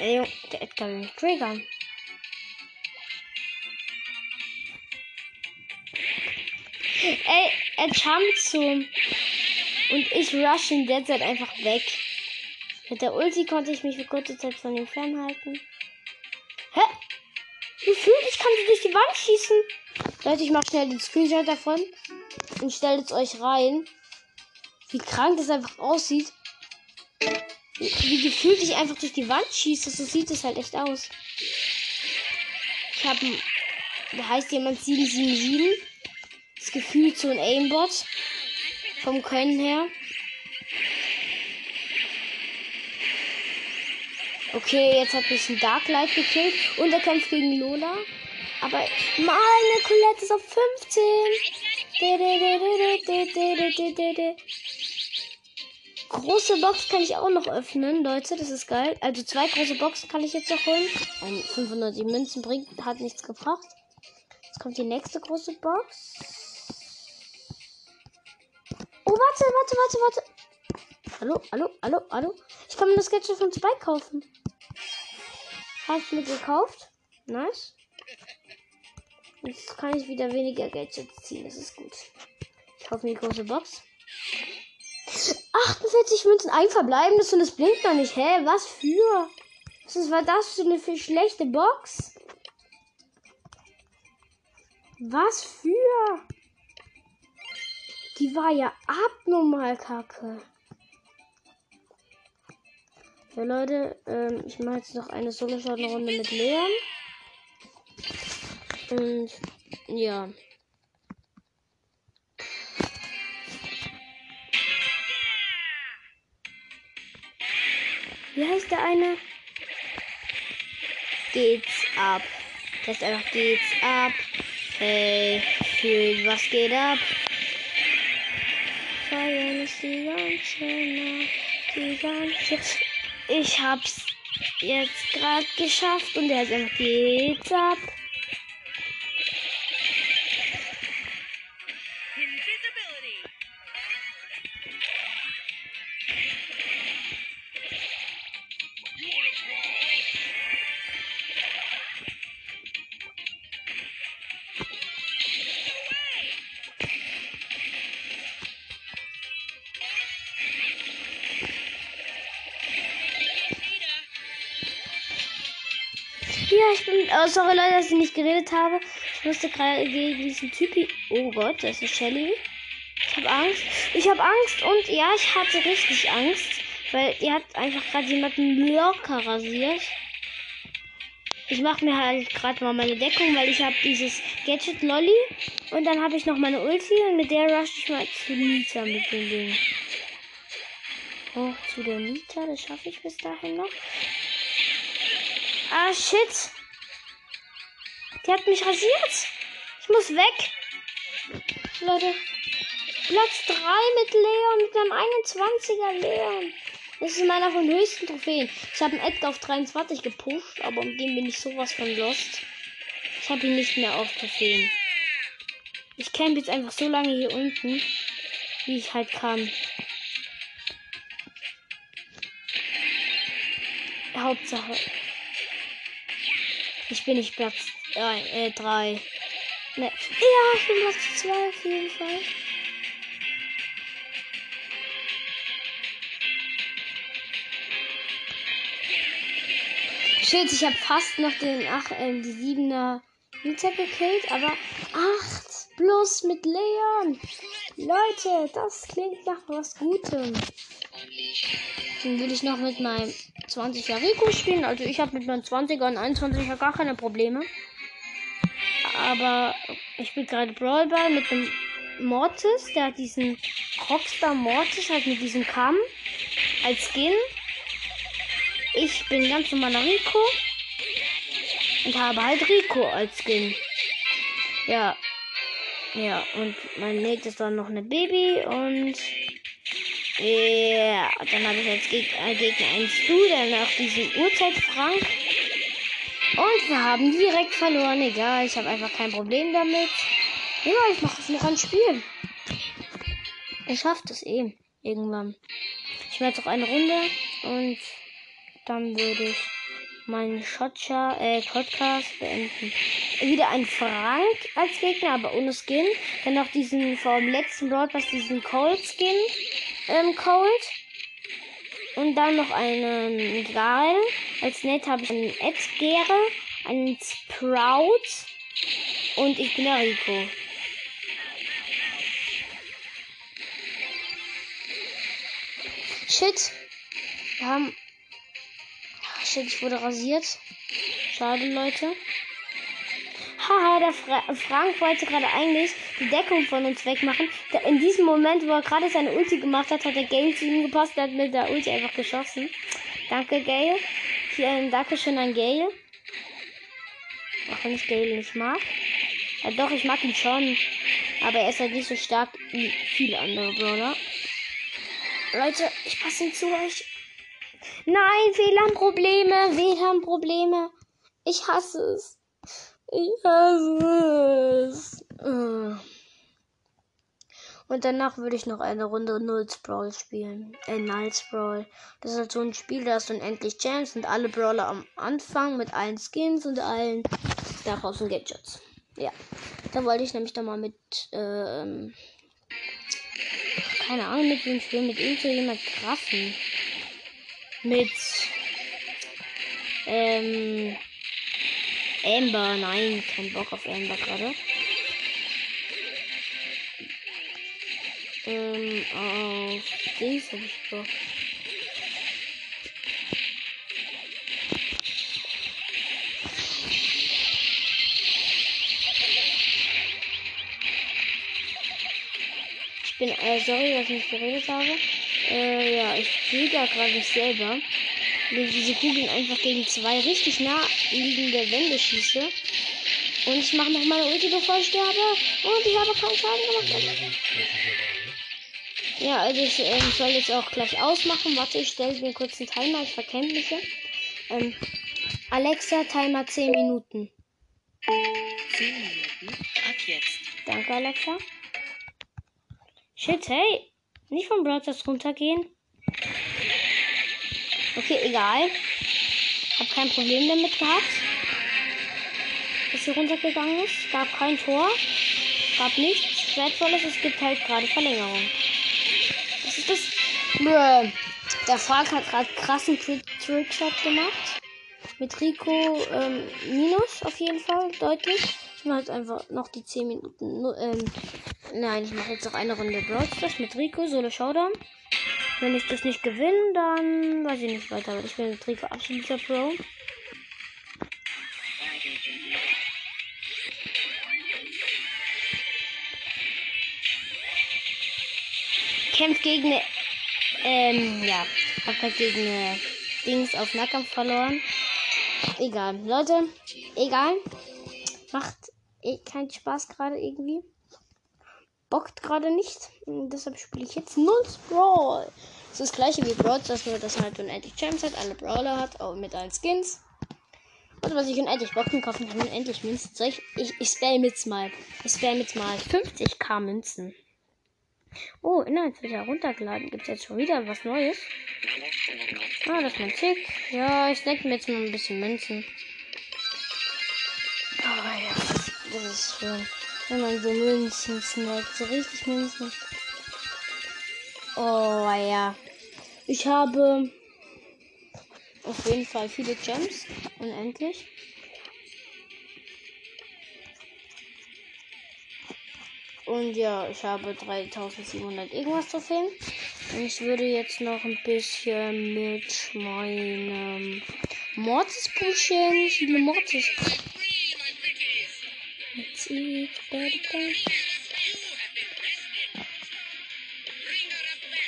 Ey, der Edgar will mich triggern. Ey, er jumpt so. Und ich rush ihn derzeit einfach weg. Mit der Ulti konnte ich mich für kurze Zeit von ihm fernhalten. Hä? Wie fühlt ich kann sie durch die Wand schießen? Leute, ich mach schnell den Screenshot davon und stellt es euch rein. Wie krank das einfach aussieht. Wie, gefühlt ich einfach durch die Wand schieße. So sieht es halt echt aus. Ich habe da heißt jemand 777 ist gefühlt so ein Aimbot. Vom Können her. Okay, jetzt hat mich ein Darklight gekillt. Und er kämpft gegen Lola. Aber meine Colette ist auf 15. Große Box kann ich auch noch öffnen, Leute. Das ist geil. Also zwei große Boxen kann ich jetzt noch holen. Ein 500 Münzen bringt, hat nichts gebracht. Jetzt kommt die nächste große Box. Oh, warte, warte, warte, warte. Hallo, hallo, hallo, hallo. Ich kann mir das Gadget von Spike kaufen. Habe ich mir gekauft. Nice. Jetzt kann ich wieder weniger Gadgets ziehen. Das ist gut. Ich kaufe mir die große Box. 48 Münzen, ein verbleibendes und es blinkt noch nicht. Hä? Was für? Was war das für eine schlechte Box? Was für? Die war ja abnormal kacke. Ja, Leute, ähm, ich mache jetzt noch eine Solo-Runde mit Leon. Und ja. Wie heißt der eine? Geht's ab. Das heißt einfach geht's ab. Hey, fühlt, was geht ab? feiern ist die ganze Nacht, die ganze. Ich hab's jetzt gerade geschafft und er sagt, geht's ab. Dass ich nicht geredet habe. Ich musste gerade gegen diesen Typi. Oh Gott, das ist Shelly. Ich habe Angst. Ich habe Angst und ja, ich hatte richtig Angst. Weil ihr habt einfach gerade jemanden locker rasiert. Ich mache mir halt gerade mal meine Deckung, weil ich habe dieses Gadget Lolly. Und dann habe ich noch meine Ulti und mit der rush ich mal zu Nita mit dem Ding. Hoch zu der Nita, das schaffe ich bis dahin noch. Ah, shit. Die hat mich rasiert. Ich muss weg. Leute. Platz 3 mit Leon, mit einem 21er Leon. Das ist meiner von höchsten Trophäen. Ich habe einen Edgar auf 23 gepusht, aber um den bin ich sowas von lost. Ich habe ihn nicht mehr auf Trophäen. Ich camp jetzt einfach so lange hier unten, wie ich halt kann. Hauptsache. Ich bin nicht Platz äh, drei. Ne. Ja, ich bin Platz zwei auf jeden Fall. Shit, ich habe fast noch den ach, äh, die siebener Nita gekillt, aber acht plus mit Leon. Leute, das klingt nach was Gutem. Dann will ich noch mit meinem 20er Rico spielen. Also ich habe mit meinem 20er und 21er gar keine Probleme aber ich spiele gerade Brawlball mit dem Mortis. Der hat diesen Rockstar Mortis halt mit diesem Kamm als Skin. Ich bin ganz normaler Rico und habe halt Rico als Skin. Ja. Ja, und mein Mate ist dann noch eine Baby und ja, yeah. dann habe ich als Gegner, Gegner einen Stu, der nach diesem Uhrzeit Frank und wir haben direkt verloren. Egal, ich habe einfach kein Problem damit. Ja, ich mache es noch ein Spiel. Ich schaffe das eh irgendwann. Ich werde noch eine Runde und dann würde ich meinen Shotcha, äh, Podcast beenden. Wieder ein Frank als Gegner, aber ohne Skin. Dann noch diesen vom letzten Broadcast, diesen Cold Skin, ähm, Cold. Und dann noch einen Gal. Als Net habe ich einen Edgere, einen Sprout und ich bin der Rico. Shit. Wir haben. Shit, ich wurde rasiert. Schade, Leute. Haha, der Fra Frank wollte gerade eigentlich die Deckung von uns wegmachen. In diesem Moment, wo er gerade seine Ulti gemacht hat, hat der Gale zu ihm gepasst. Der hat mit der Ulti einfach geschossen. Danke, Gale. Hier ein Dankeschön an Gale. Auch wenn ich Gale nicht mag. Ja, doch, ich mag ihn schon. Aber er ist halt nicht so stark wie viele andere Brawler. Leute, ich passe ihn zu euch. Nein, WLAN-Probleme, WLAN-Probleme. Ich hasse es. Ich hasse es. Äh. Und danach würde ich noch eine Runde Nulls Brawl spielen. Äh, Niles Brawl. Das ist halt so ein Spiel, da hast du unendlich Champs und alle Brawler am Anfang mit allen Skins und allen daraus und Gadgets. Ja. Da wollte ich nämlich dann mal mit, ähm, keine Ahnung, mit wem spielen, mit irgendjemand krassen. Mit, ähm, Amber, nein, kein Bock auf Amber gerade. Ähm, auf Dings hab ich Bock. Ich bin, äh, sorry, dass ich nicht geredet habe. Äh, ja, ich sehe da gerade nicht selber wenn diese Kugeln einfach gegen zwei richtig nah liegende Wände schieße. Und ich mache noch meine Ulti, bevor ich sterbe. Und ich habe keinen Schaden gemacht. Ja, also ich ähm, soll jetzt auch gleich ausmachen. Warte, ich stelle mir kurz einen Timer. Ich verkenne mich ja. Ähm, Alexa, Timer 10 Minuten. 10 Minuten ab jetzt. Danke, Alexa. Shit, hey. Nicht vom Broadcast runtergehen. Okay, egal. Hab kein Problem damit gehabt. Dass sie runtergegangen ist. Gab kein Tor. Gab nichts Wertvolles. Es gibt halt gerade Verlängerung. Bäh. Der Frank hat gerade krassen Trick Trickshot gemacht. Mit Rico ähm, Minus auf jeden Fall. Deutlich. Ich mache jetzt einfach noch die 10 Minuten. Ähm, nein, ich mache jetzt noch eine Runde Brawl mit Rico. Solo Showdown. Wenn ich das nicht gewinne, dann weiß ich nicht weiter. Ich bin mit Rico absoluter Pro. Kämpft gegen eine, ähm, ja, hab grad gegen eine Dings auf Nahkampf verloren. Egal, Leute, egal. Macht eh keinen Spaß gerade irgendwie. Bockt gerade nicht. Und deshalb spiele ich jetzt null Brawl. Das ist das gleiche wie Brawl, dass nur das halt unendlich Champs hat, alle Brawler hat, auch mit allen Skins. Und was ich unendlich Boxen kaufen kann, unendlich Münzen. Ich, ich, ich spam jetzt mal. Ich spam jetzt mal 50k Münzen. Oh, Inhalt wird ja runtergeladen. Gibt es jetzt schon wieder was Neues? Ah, das ist mein Tick. Ja, ich snack mir jetzt mal ein bisschen Münzen. Oh ja, das ist schön. Wenn man so Münzen snackt. So richtig Münzen. Oh ja. Ich habe auf jeden Fall viele Gems. Unendlich. Und ja, ich habe 3700 irgendwas Trophäen. Und ich würde jetzt noch ein bisschen mit meinem Mortis pushen. Mortis. Let's eat better.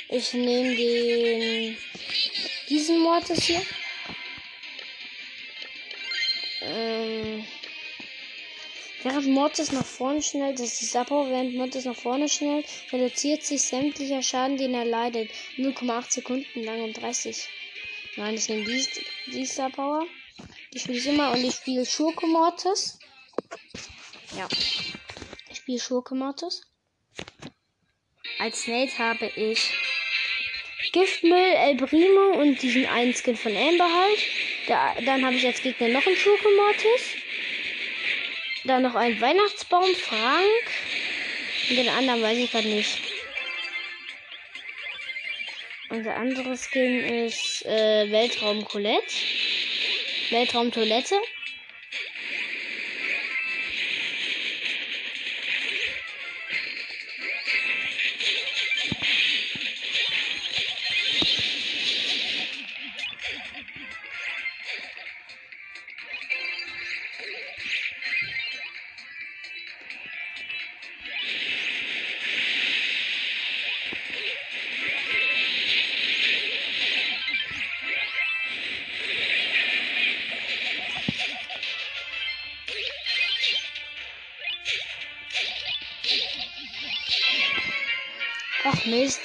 Ich nehme den diesen Mortis hier. Während Mortis nach vorne schnellt, das ist Sappo, während Mortis nach vorne schnellt, reduziert sich sämtlicher Schaden, den er leidet. 0,8 Sekunden lang um 30. Nein, ich nehme die, die Power. Die spiele ich immer und ich spiele Schurke Mortis. Ja. Ich spiele Schurke Mortis. Als Nate habe ich Giftmüll, El Primo und diesen einen Skin von Amber halt. Da, dann habe ich als Gegner noch einen Schurke Mortis. Dann noch einen Weihnachtsbaum, Frank. Und den anderen weiß ich gerade nicht. Und der andere Skin ist äh, Weltraum Colette. Weltraum Toilette.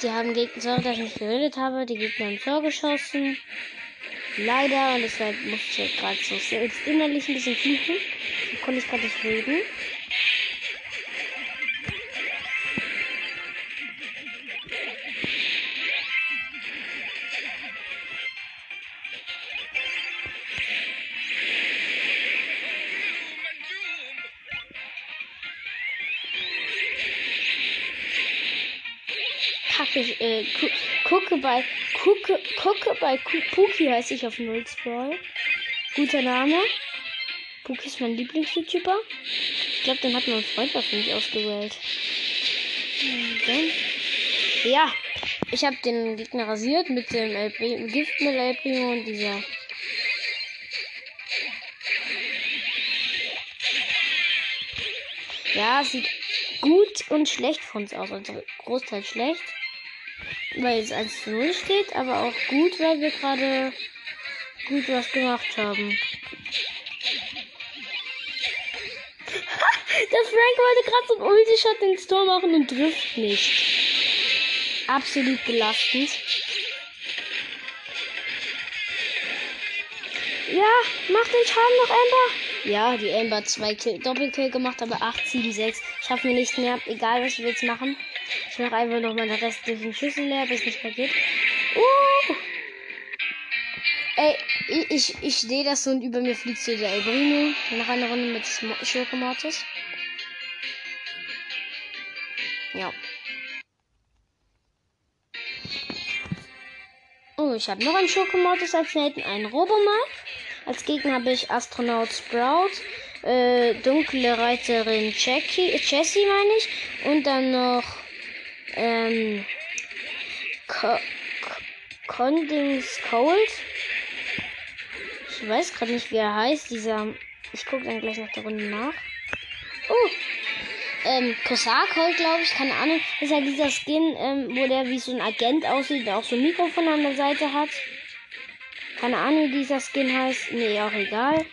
Die haben Gegner, sorry, dass ich nicht geredet habe, die Gegner haben Tor geschossen. Leider, und deshalb musste ich gerade so selbst innerlich ein bisschen fliegen. Da konnte ich gerade nicht reden. Bei, gucke bei Puki heiße ich auf Null Sprawl. Guter Name. Puki ist mein Lieblings-YouTuber. Ich glaube, den hat mein Freund auf mich ausgewählt. Dann- Ja, ich habe den Gegner rasiert mit dem El Pri- Gift mit El Primo und dieser. Ja, sieht gut und schlecht von uns aus. Also Großteil schlecht, weil es 1 zu 0 steht, aber auch gut, weil wir gerade gut was gemacht haben. Der Frank wollte gerade so einen Ulti-Shot ins Tor machen und trifft nicht. Absolut belastend. Ja, mach den Schaden noch, Amber. Ja, die Amber hat Kill, Doppelkill gemacht, aber 8, 7, 6. Schaffen wir nicht mehr. Egal, was wir jetzt machen. Ich mache einfach noch meine restlichen Schüssel leer, bis nicht mehr geht. Uh! Ey, ich, ich, ich sehe das und über mir fliegt so der Elbrino. Nach einer Runde mit Schurke-Mortis. Ja. Oh, ich habe noch einen Schurke-Mortis als Nelten, einen Robomar. Als Gegner habe ich Astronaut Sprout, äh, dunkle Reiterin Jackie, Jessie meine ich. Und dann noch, ähm, Co Condings Cold. Ich weiß gerade nicht, wie er heißt, dieser. Ich gucke dann gleich nach der Runde nach. Oh! Ähm, Kosako, glaube ich, keine Ahnung. Das ist ja dieser Skin, ähm, wo der wie so ein Agent aussieht, der auch so ein Mikrofon an der Seite hat. Keine Ahnung, wie dieser Skin heißt. Nee, auch egal.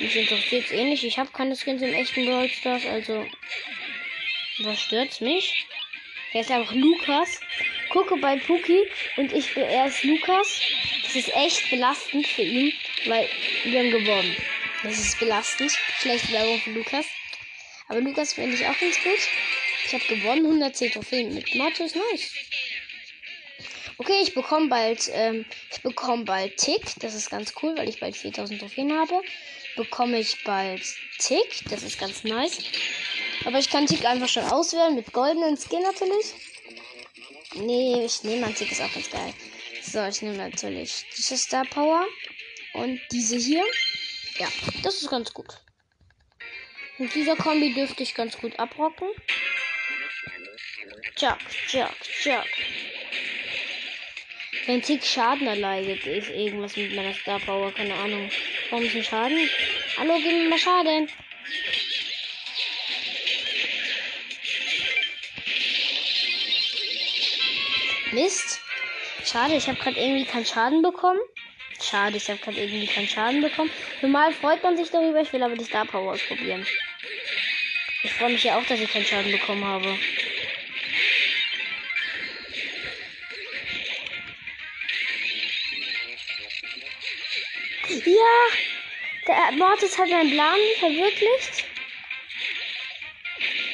Mich interessiert es eh. Ich habe keine Skins im echten Brawl Stars, also. Was stört's mich? Er ist einfach Lukas. Gucke bei Puki und ich bin erst Lukas. Das ist echt belastend für ihn, weil wir haben gewonnen. Das ist belastend. Schlechte Werbung für Lukas. Aber Lukas finde ich auch ganz gut. Ich habe gewonnen. 110 Trophäen mit Mortis. Nice. Okay, ich bekomme bald, ähm, ich bekomme bald Tick. Das ist ganz cool, weil ich bald 4000 Trophäen habe. Bekomme ich bald Tick. Das ist ganz nice. Aber ich kann Tick einfach schon auswählen mit goldenen Skin natürlich. Nee, ich nehme mein Tick ist auch ganz geil. So, ich nehme natürlich diese Star Power und diese hier. Ja, das ist ganz gut. Mit dieser Kombi dürfte ich ganz gut abrocken. Chuck, Chuck, Chuck. Wenn Tick Schaden erleidet, ist irgendwas mit meiner Star Power, keine Ahnung. Warum ist ein Schaden? Hallo, gib mir mal Schaden. Mist. Schade, ich habe gerade irgendwie keinen Schaden bekommen. Schade, ich habe gerade irgendwie keinen Schaden bekommen. Normal freut man sich darüber, ich will aber die Star Power ausprobieren. Ich freue mich ja auch, dass ich keinen Schaden bekommen habe. Ja, der Mortis hat seinen Plan verwirklicht.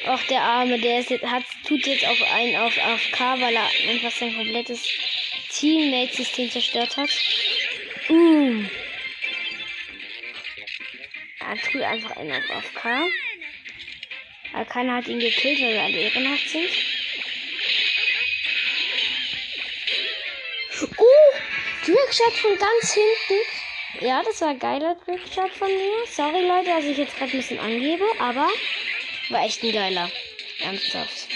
Ach, der Arme, der ist jetzt, hat, tut jetzt auf einen auf AFK, weil er einfach sein komplettes Teammate-System zerstört hat. Uh. Er tut einfach einen auf AFK. Aber keiner hat ihn gekillt, weil wir alle ehrenhaft sind. Uh, Trickshot von ganz hinten. Ja, das war ein geiler Trickshot von mir. Sorry Leute, dass ich jetzt gerade ein bisschen angebe, aber war echt ein geiler. Ernsthaft.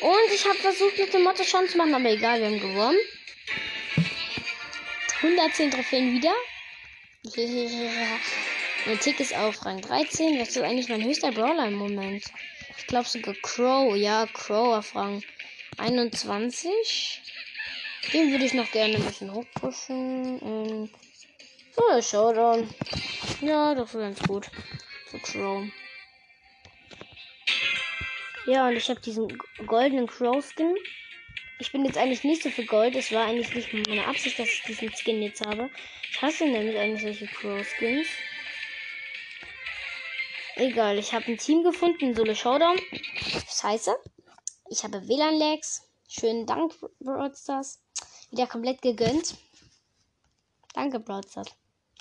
Und ich habe versucht, mit dem Motto schon zu machen, aber egal, wir haben gewonnen. 110 Trophäen wieder. mein Tick ist auf Rang 13. Das ist eigentlich mein höchster Brawler im Moment. Ich glaube sogar Crow. Ja, Crow auf Rang 21. Den würde ich noch gerne ein bisschen hochpushen. Ähm, so, Showdown. Ja, das ist ganz gut. Für Crow. Ja, und ich habe diesen goldenen Crow-Skin. Ich bin jetzt eigentlich nicht so für Gold. Es war eigentlich nicht meine Absicht, dass ich diesen Skin jetzt habe. Ich hasse nämlich eigentlich solche Crow-Skins. Egal, ich habe ein Team gefunden, Solo Showdown. Scheiße. Ich habe WLAN-Lags. Schönen Dank, Broadstars. Wieder komplett gegönnt. Danke, Broadstars.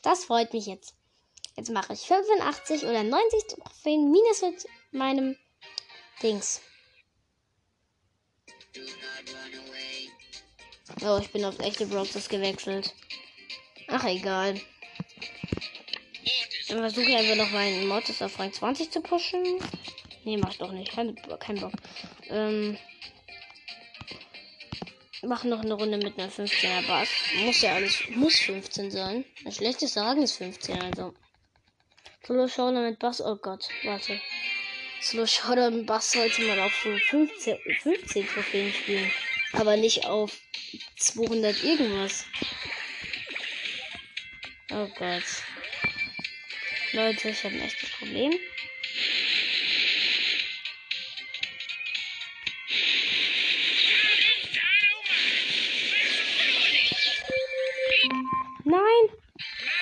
Das freut mich jetzt. Jetzt mache ich 85 oder 90 Trophäen minus mit meinem Dings. Oh, ich bin auf echte Broadstars gewechselt. Ach, egal. Dann versuche ich einfach noch meinen Mortis auf Rang 20 zu pushen. Nee, mach doch nicht. Kein, kein Bock. Ähm. Mach noch eine Runde mit einer 15er Bass. Muss ja alles. Muss 15 sein. Ein schlechtes Sagen ist 15, also. Solo Showdown mit Bass. Oh Gott, warte. Solo Showdown mit Bass sollte man auf so 15, 15 Trophäen spielen. Aber nicht auf 200 irgendwas. Oh Gott. Leute, ich habe ein echtes Problem.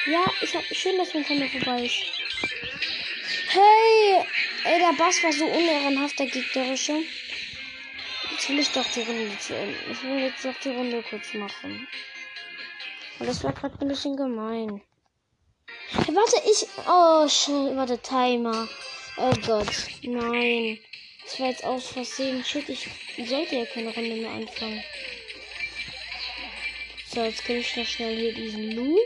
Ja, ich hab schön, dass mein Timer vorbei ist. Hey! Ey, der Bass war so unehrenhaft, der gegnerische. Jetzt will ich doch die Runde zu Ende. Ich will jetzt doch die Runde kurz machen. Und das war gerade ein bisschen gemein. Hey, warte, ich. Oh, schön. Warte, Timer. Oh Gott. Nein. Das war jetzt aus Versehen. Shit, ich sollte ja keine Runde mehr anfangen. So, jetzt kann ich noch schnell hier diesen Lu.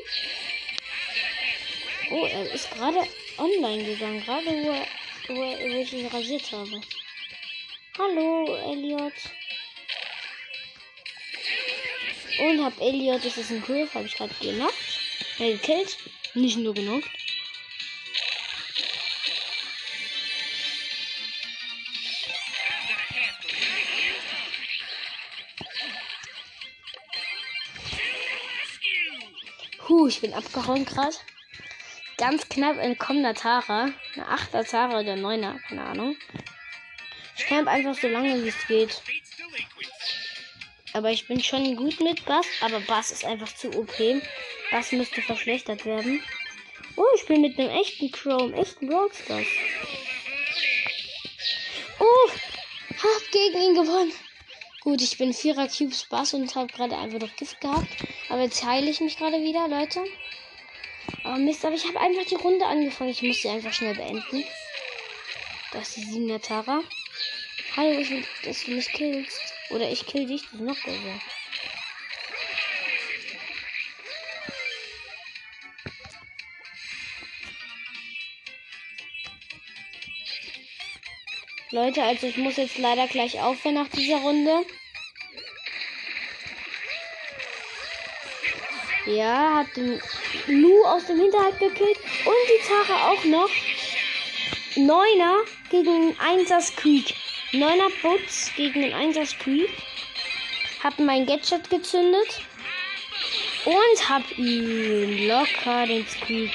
Oh, er ist gerade online gegangen. Gerade wo, wo, wo ich ihn rasiert habe. Hallo, Elliot. Und hab Elliot, das ist ein Griff, habe ich gerade gemacht. Er gekillt. Nicht nur genug. Huh, ich bin abgehauen gerade. Ganz knapp entkommener Tara. Eine 8er Tara oder 9er, keine Ahnung. Ich camp einfach so lange wie es geht. Aber ich bin schon gut mit Bass, aber Bass ist einfach zu OP. Bass müsste verschlechtert werden. Oh, ich bin mit einem echten Chrome, echten Rockstars. Oh, hab gegen ihn gewonnen. Gut, ich bin Vierer Cubes Bass und habe gerade einfach noch Gift gehabt. Aber jetzt heile ich mich gerade wieder, Leute. Oh Mist, aber ich habe einfach die Runde angefangen. Ich muss sie einfach schnell beenden. Das ist die 7 Tara. Hallo, ich will, dass du mich killst. Oder ich kill dich, das ist noch besser. Leute, also ich muss jetzt leider gleich aufhören nach dieser Runde. Ja, hat den Lu aus dem Hinterhalt gekillt und die Tara auch noch. Neuner gegen Einser Creek. Neuner Butz gegen den Einser Creek. Hab mein Gadget gezündet. Und hab ihn locker den Squeak.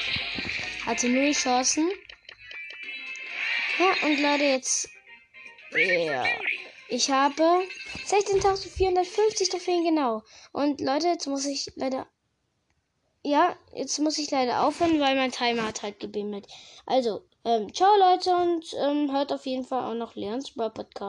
Hatte null Chancen. Ja, und Leute, jetzt ja. Ich habe 16.450 Trophäen genau. Und Leute, jetzt muss ich leider. Ja, jetzt muss ich leider aufhören, weil mein Timer hat halt gebimmelt. Also, ähm, ciao Leute und ähm, hört auf jeden Fall auch noch Leons Podcast.